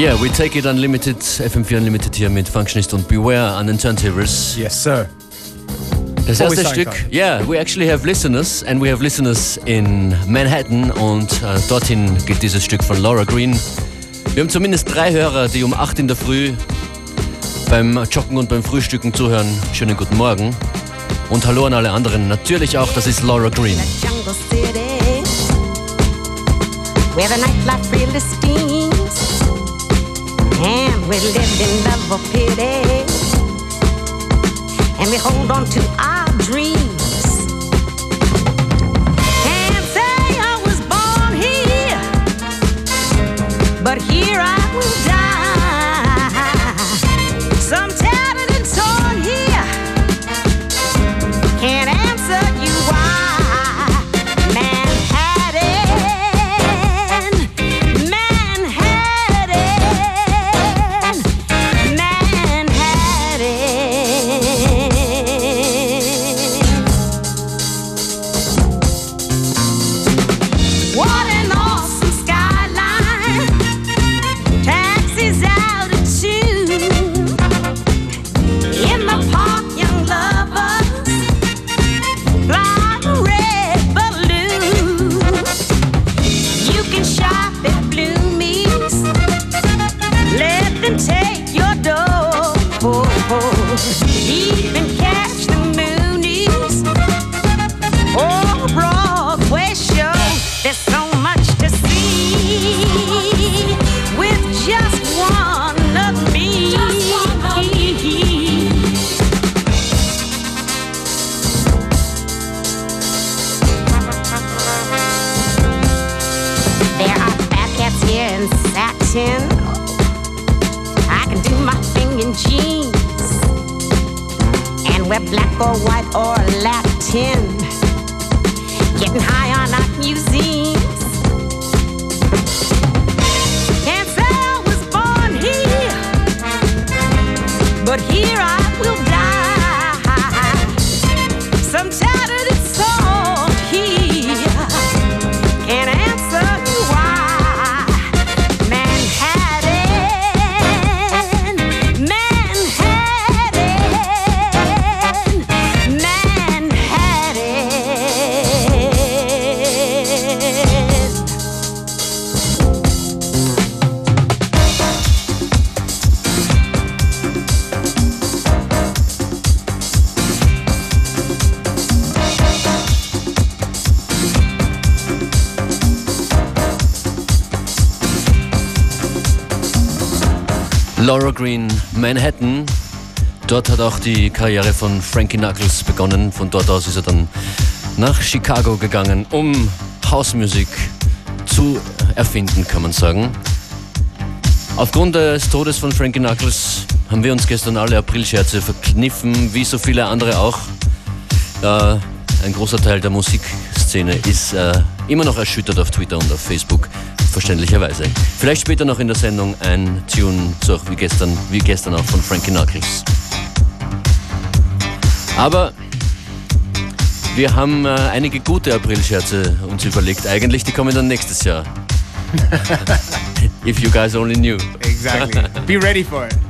Yeah, we take it unlimited, FM4 Unlimited hier mit Functionist und Beware an den Turntables. Yes, sir. Das erste Stück, yeah, we actually have listeners and we have listeners in Manhattan und äh, dorthin geht dieses Stück von Laura Green. Wir haben zumindest drei Hörer, die um 8 in der Früh beim Joggen und beim Frühstücken zuhören. Schönen guten Morgen. Und hallo an alle anderen. Natürlich auch, das ist Laura Green. jungle city where the nightlife really steams we live in love or pity. And we hold on to our dreams. Can't say I was born here but here I will die. Some Green, Manhattan. Dort hat auch die Karriere von Frankie Knuckles begonnen. Von dort aus ist er dann nach Chicago gegangen, um Hausmusik zu erfinden, kann man sagen. Aufgrund des Todes von Frankie Knuckles haben wir uns gestern alle Aprilscherze verkniffen, wie so viele andere auch. Äh, ein großer Teil der Musikszene ist äh, immer noch erschüttert auf Twitter und auf Facebook, verständlicherweise. Vielleicht später noch in der Sendung ein Tune, so wie gestern, wie gestern auch von Frankie Knuckles. Aber wir haben äh, einige gute Aprilscherze uns überlegt. Eigentlich, die kommen dann nächstes Jahr. If you guys only knew. Exactly. Be ready for it.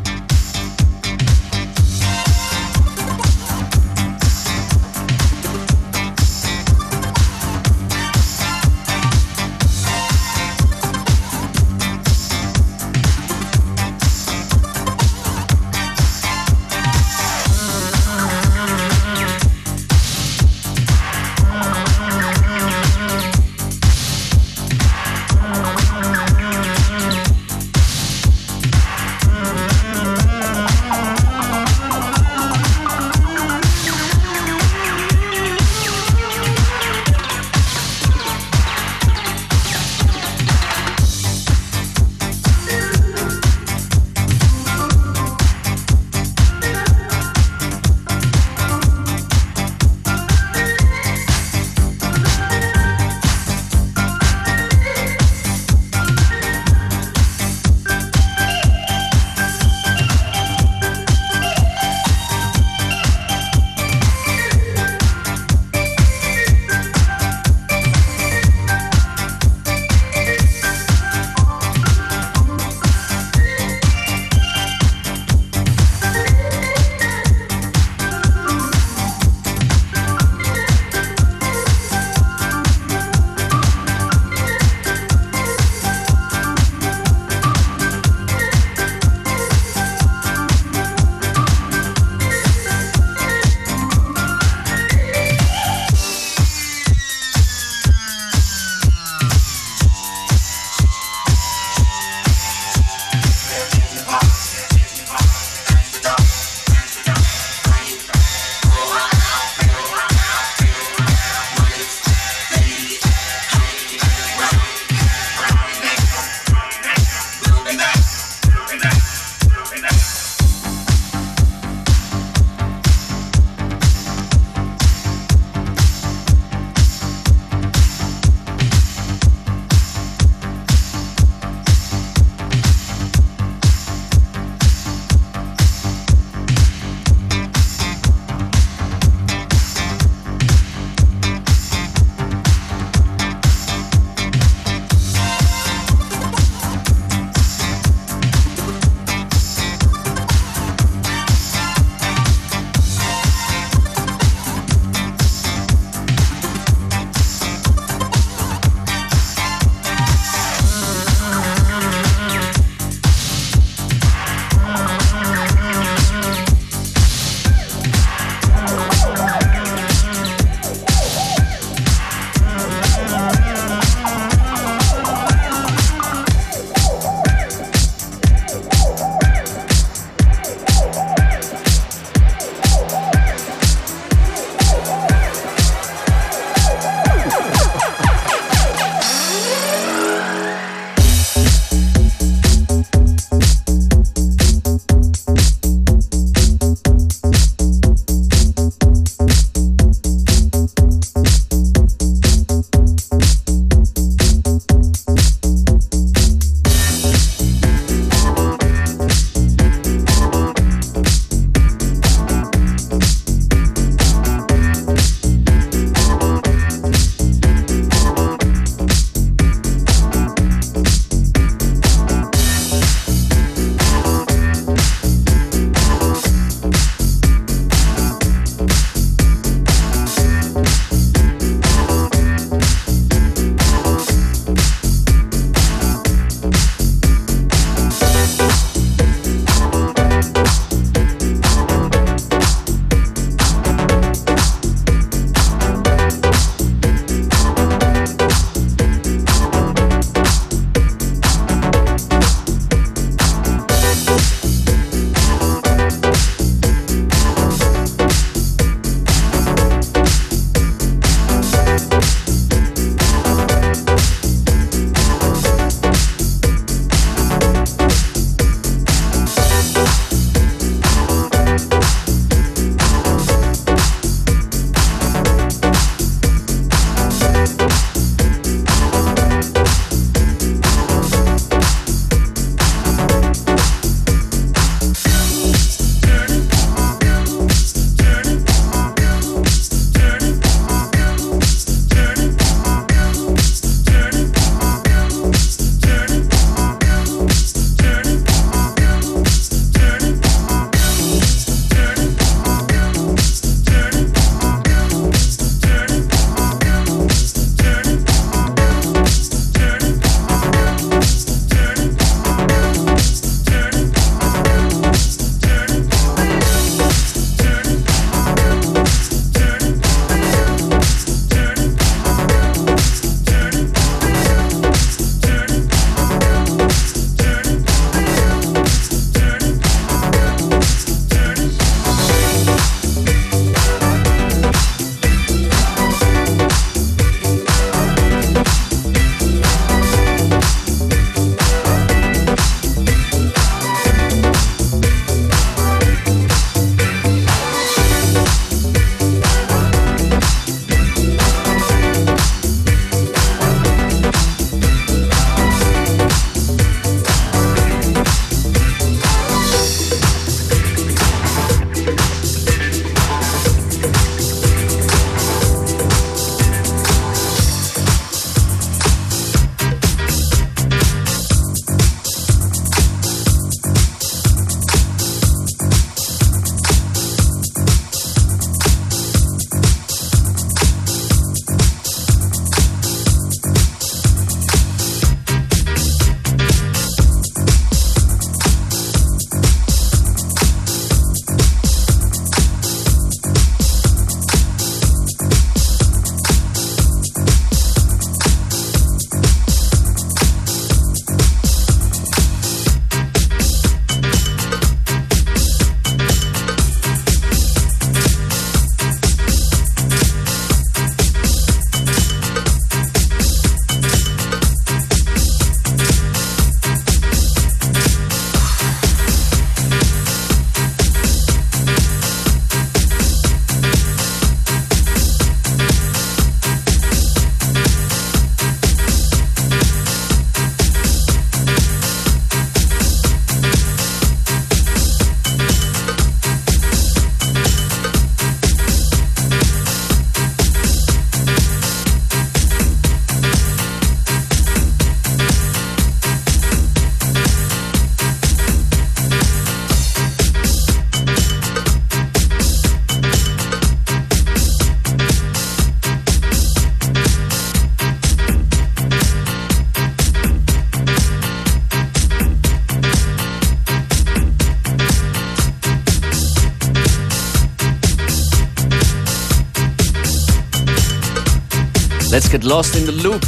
Get lost in the loop.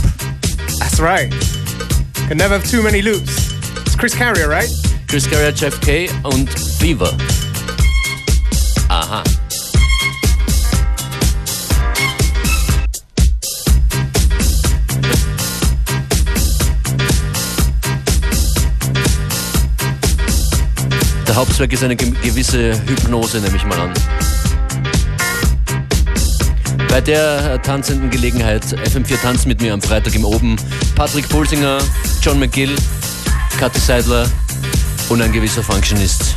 That's right. Can never have too many loops. It's Chris Carrier, right? Chris Carrier, Jeff K und Fever. Aha. Der Hauptzweck ist eine gewisse Hypnose, nehme ich mal an. Bei der tanzenden Gelegenheit FM4 Tanz mit mir am Freitag im Oben Patrick Pulsinger, John McGill, Kathi Seidler und ein gewisser Functionist.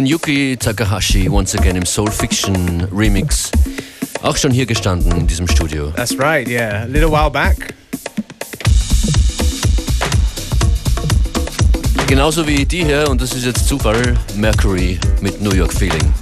Kunyuki Takahashi once again im Soul Fiction Remix. Auch schon hier gestanden in diesem Studio. That's right, yeah. A little while back. Genauso wie die hier, und das ist jetzt Zufall, Mercury mit New York Feeling.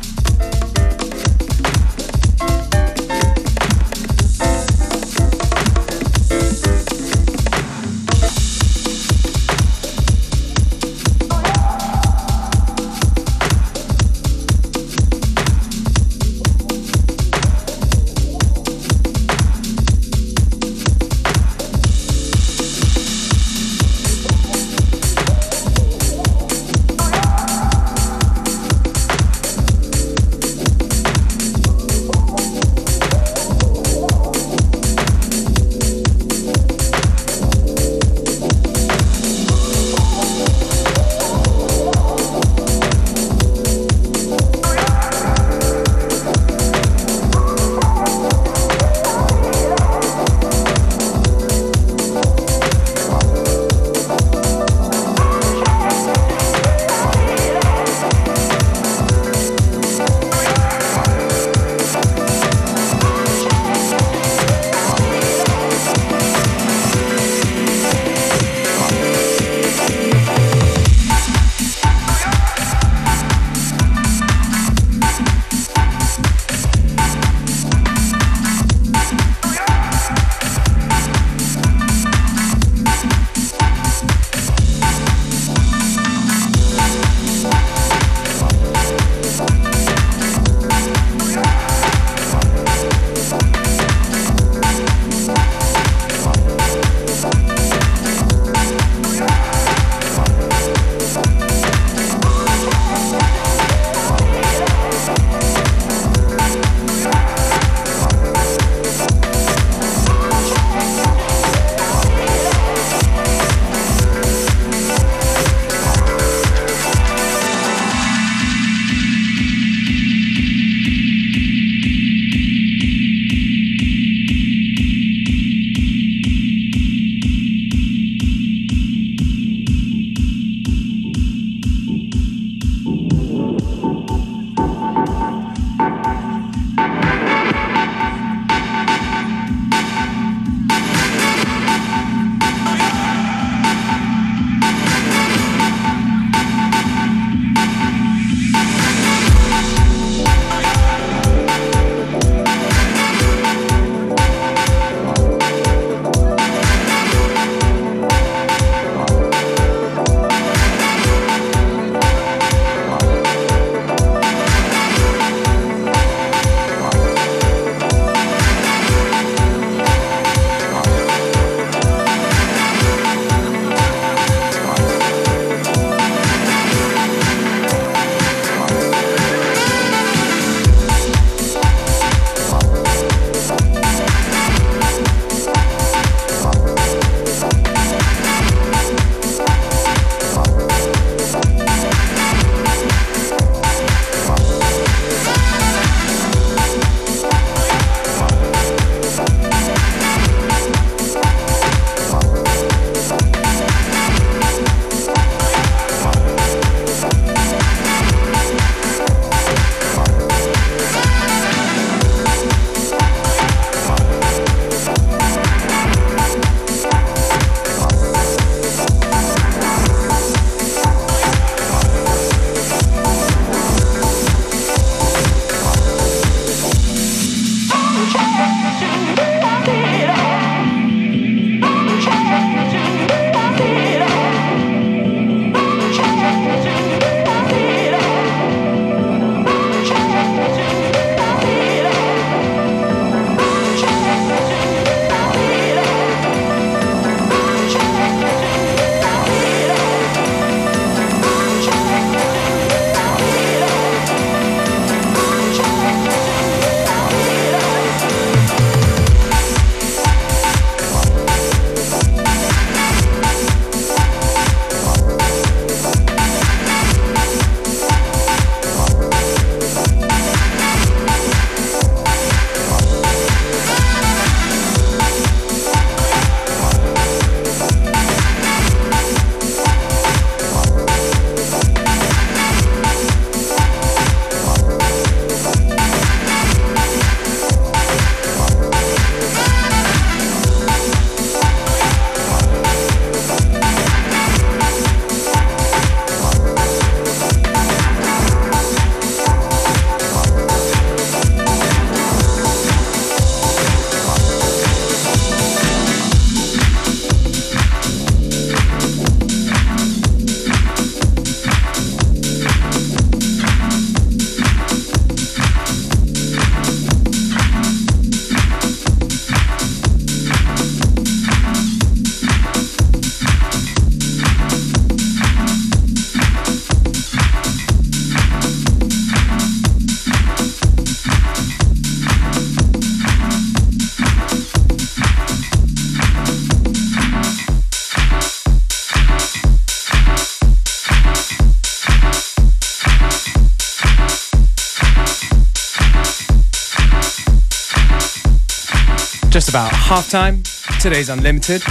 Just about half time. Today's Unlimited.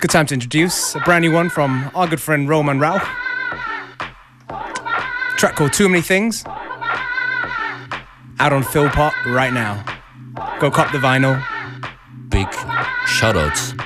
Good time to introduce a brand new one from our good friend Roman Rao. Track called Too Many Things. Out on Philpot right now. Go cop the vinyl. Big shoutouts.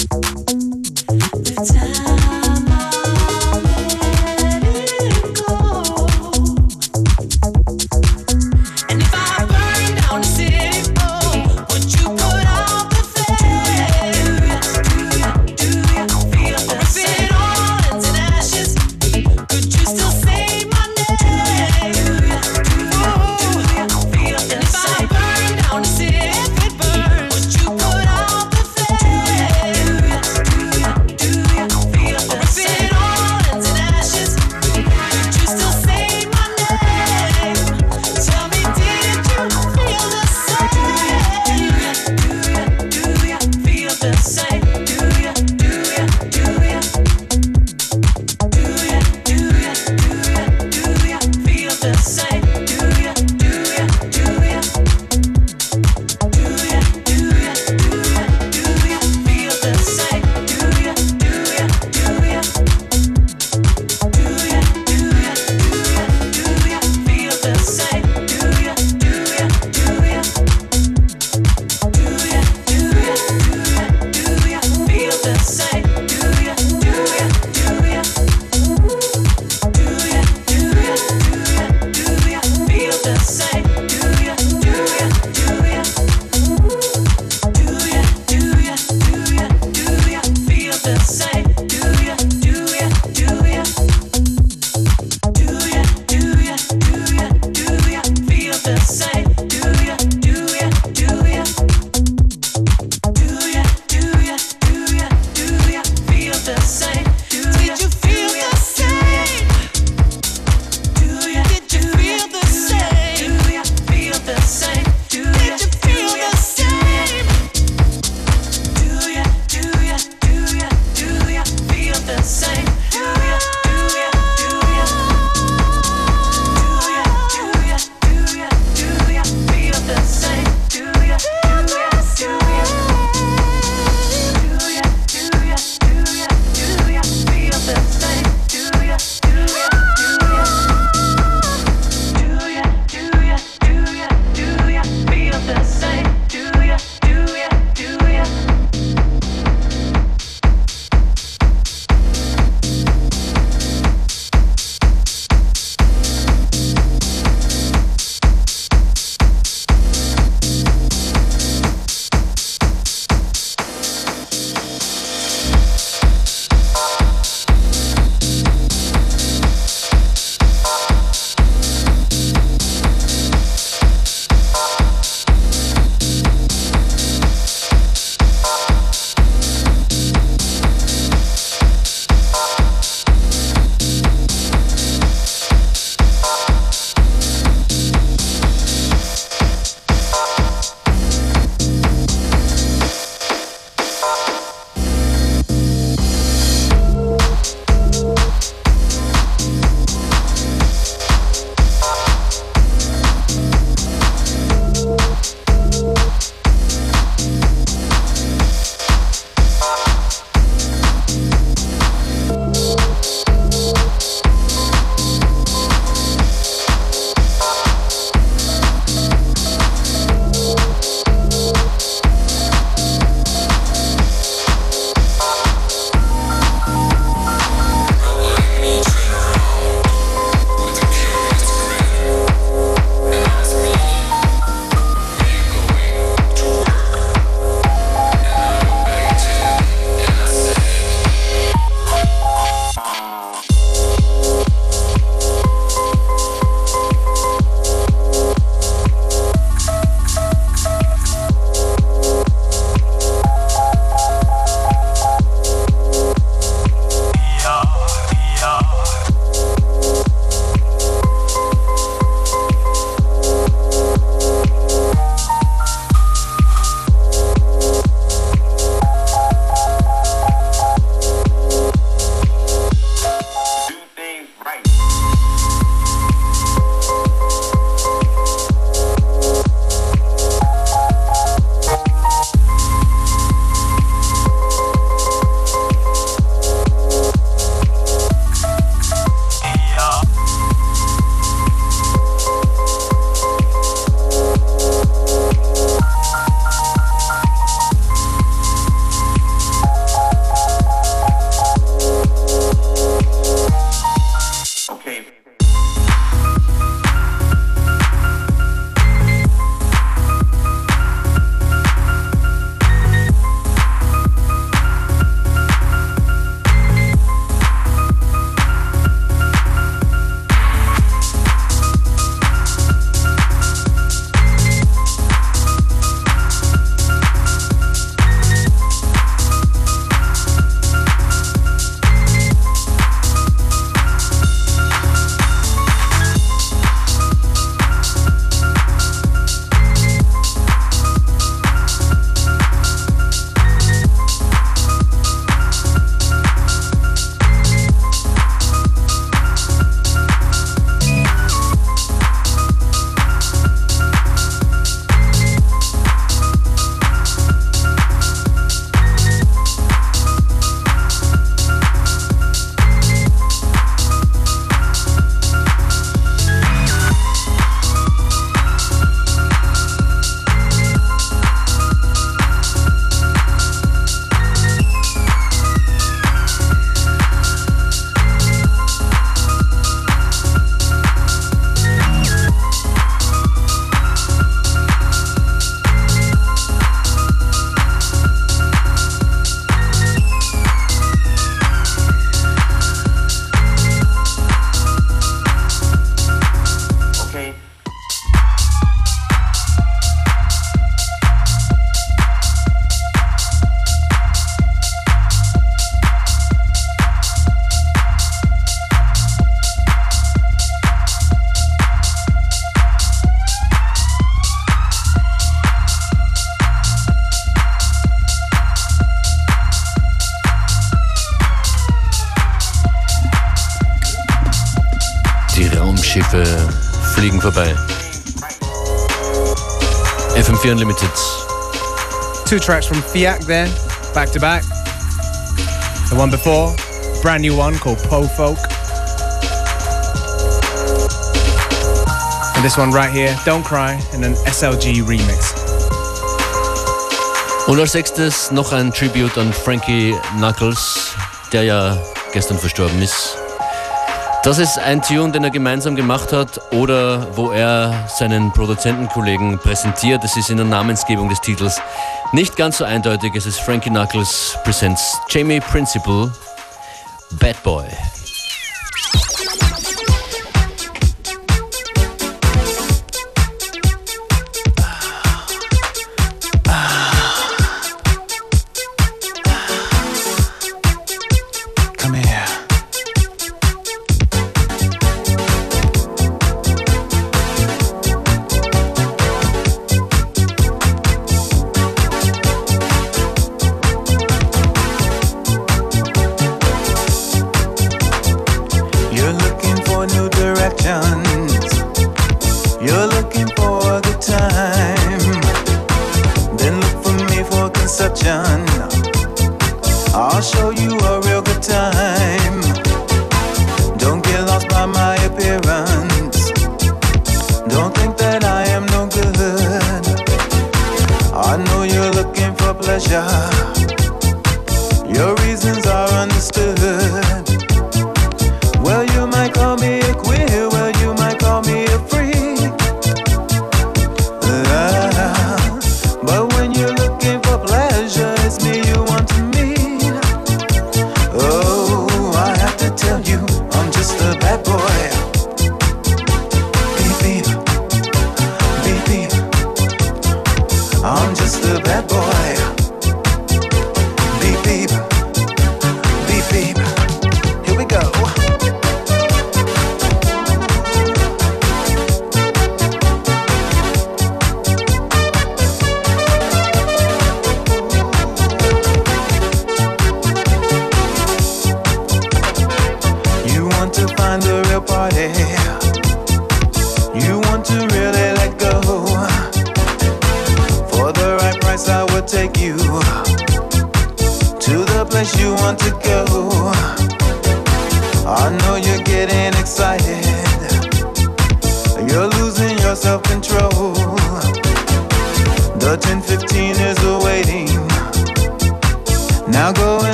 you. Unlimited. Two tracks from Fiat there, back to back. The one before, brand new one called Po Folk. And this one right here, Don't Cry, in an SLG remix. Und als sechstes noch ein Tribute an Frankie Knuckles, der ja gestern verstorben ist. Das ist ein Tune, den er gemeinsam gemacht hat oder wo er seinen Produzentenkollegen präsentiert. Es ist in der Namensgebung des Titels nicht ganz so eindeutig. Es ist Frankie Knuckles presents Jamie Principle, Bad Boy.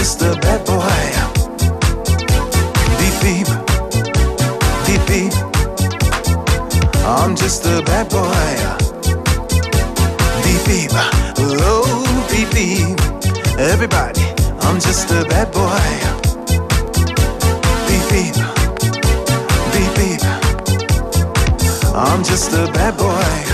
just a bad boy. Beep beep, beep beep. I'm just a bad boy. Beep beep, oh beep beep. Everybody, I'm just a bad boy. Beep beep, beep beep. I'm just a bad boy.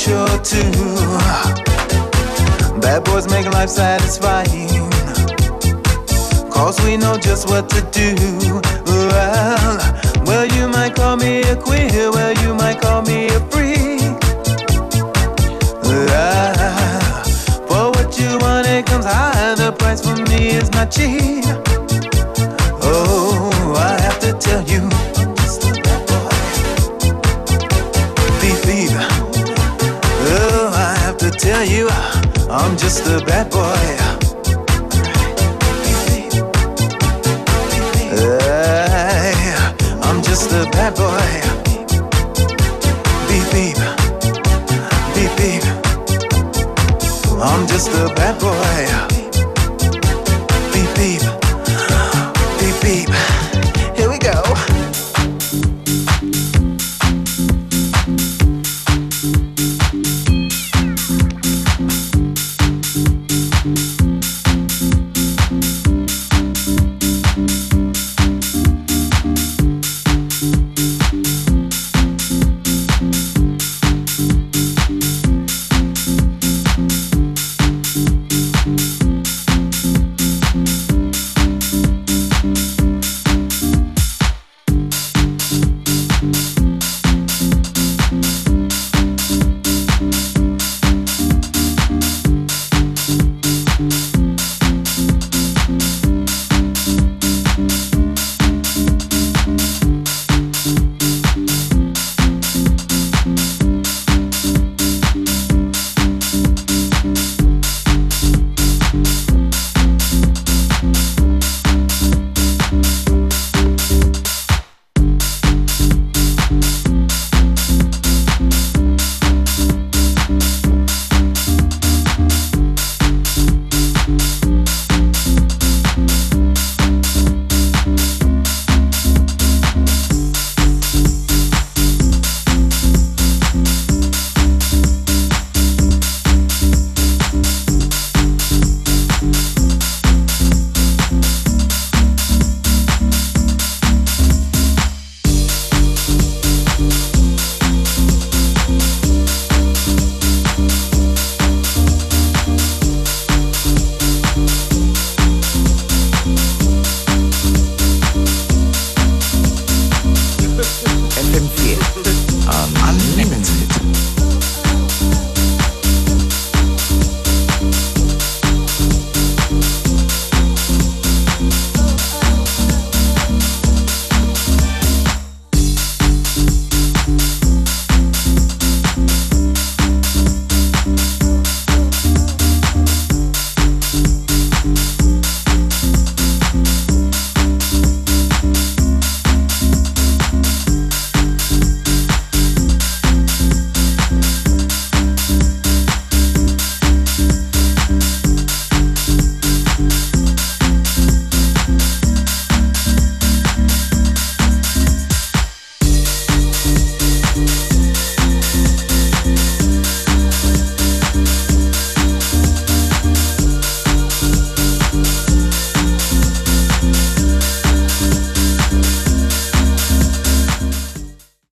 nature too. Bad boys make life satisfying. Cause we know just what to do. Well, well, you might call me a queer, well, you might call me a freak. Ah, for what you want, it comes high. The price for me is not cheap. Just a bad boy. Hey, I'm just a bad boy. Beep, beep. Beep, beep. I'm just a bad boy.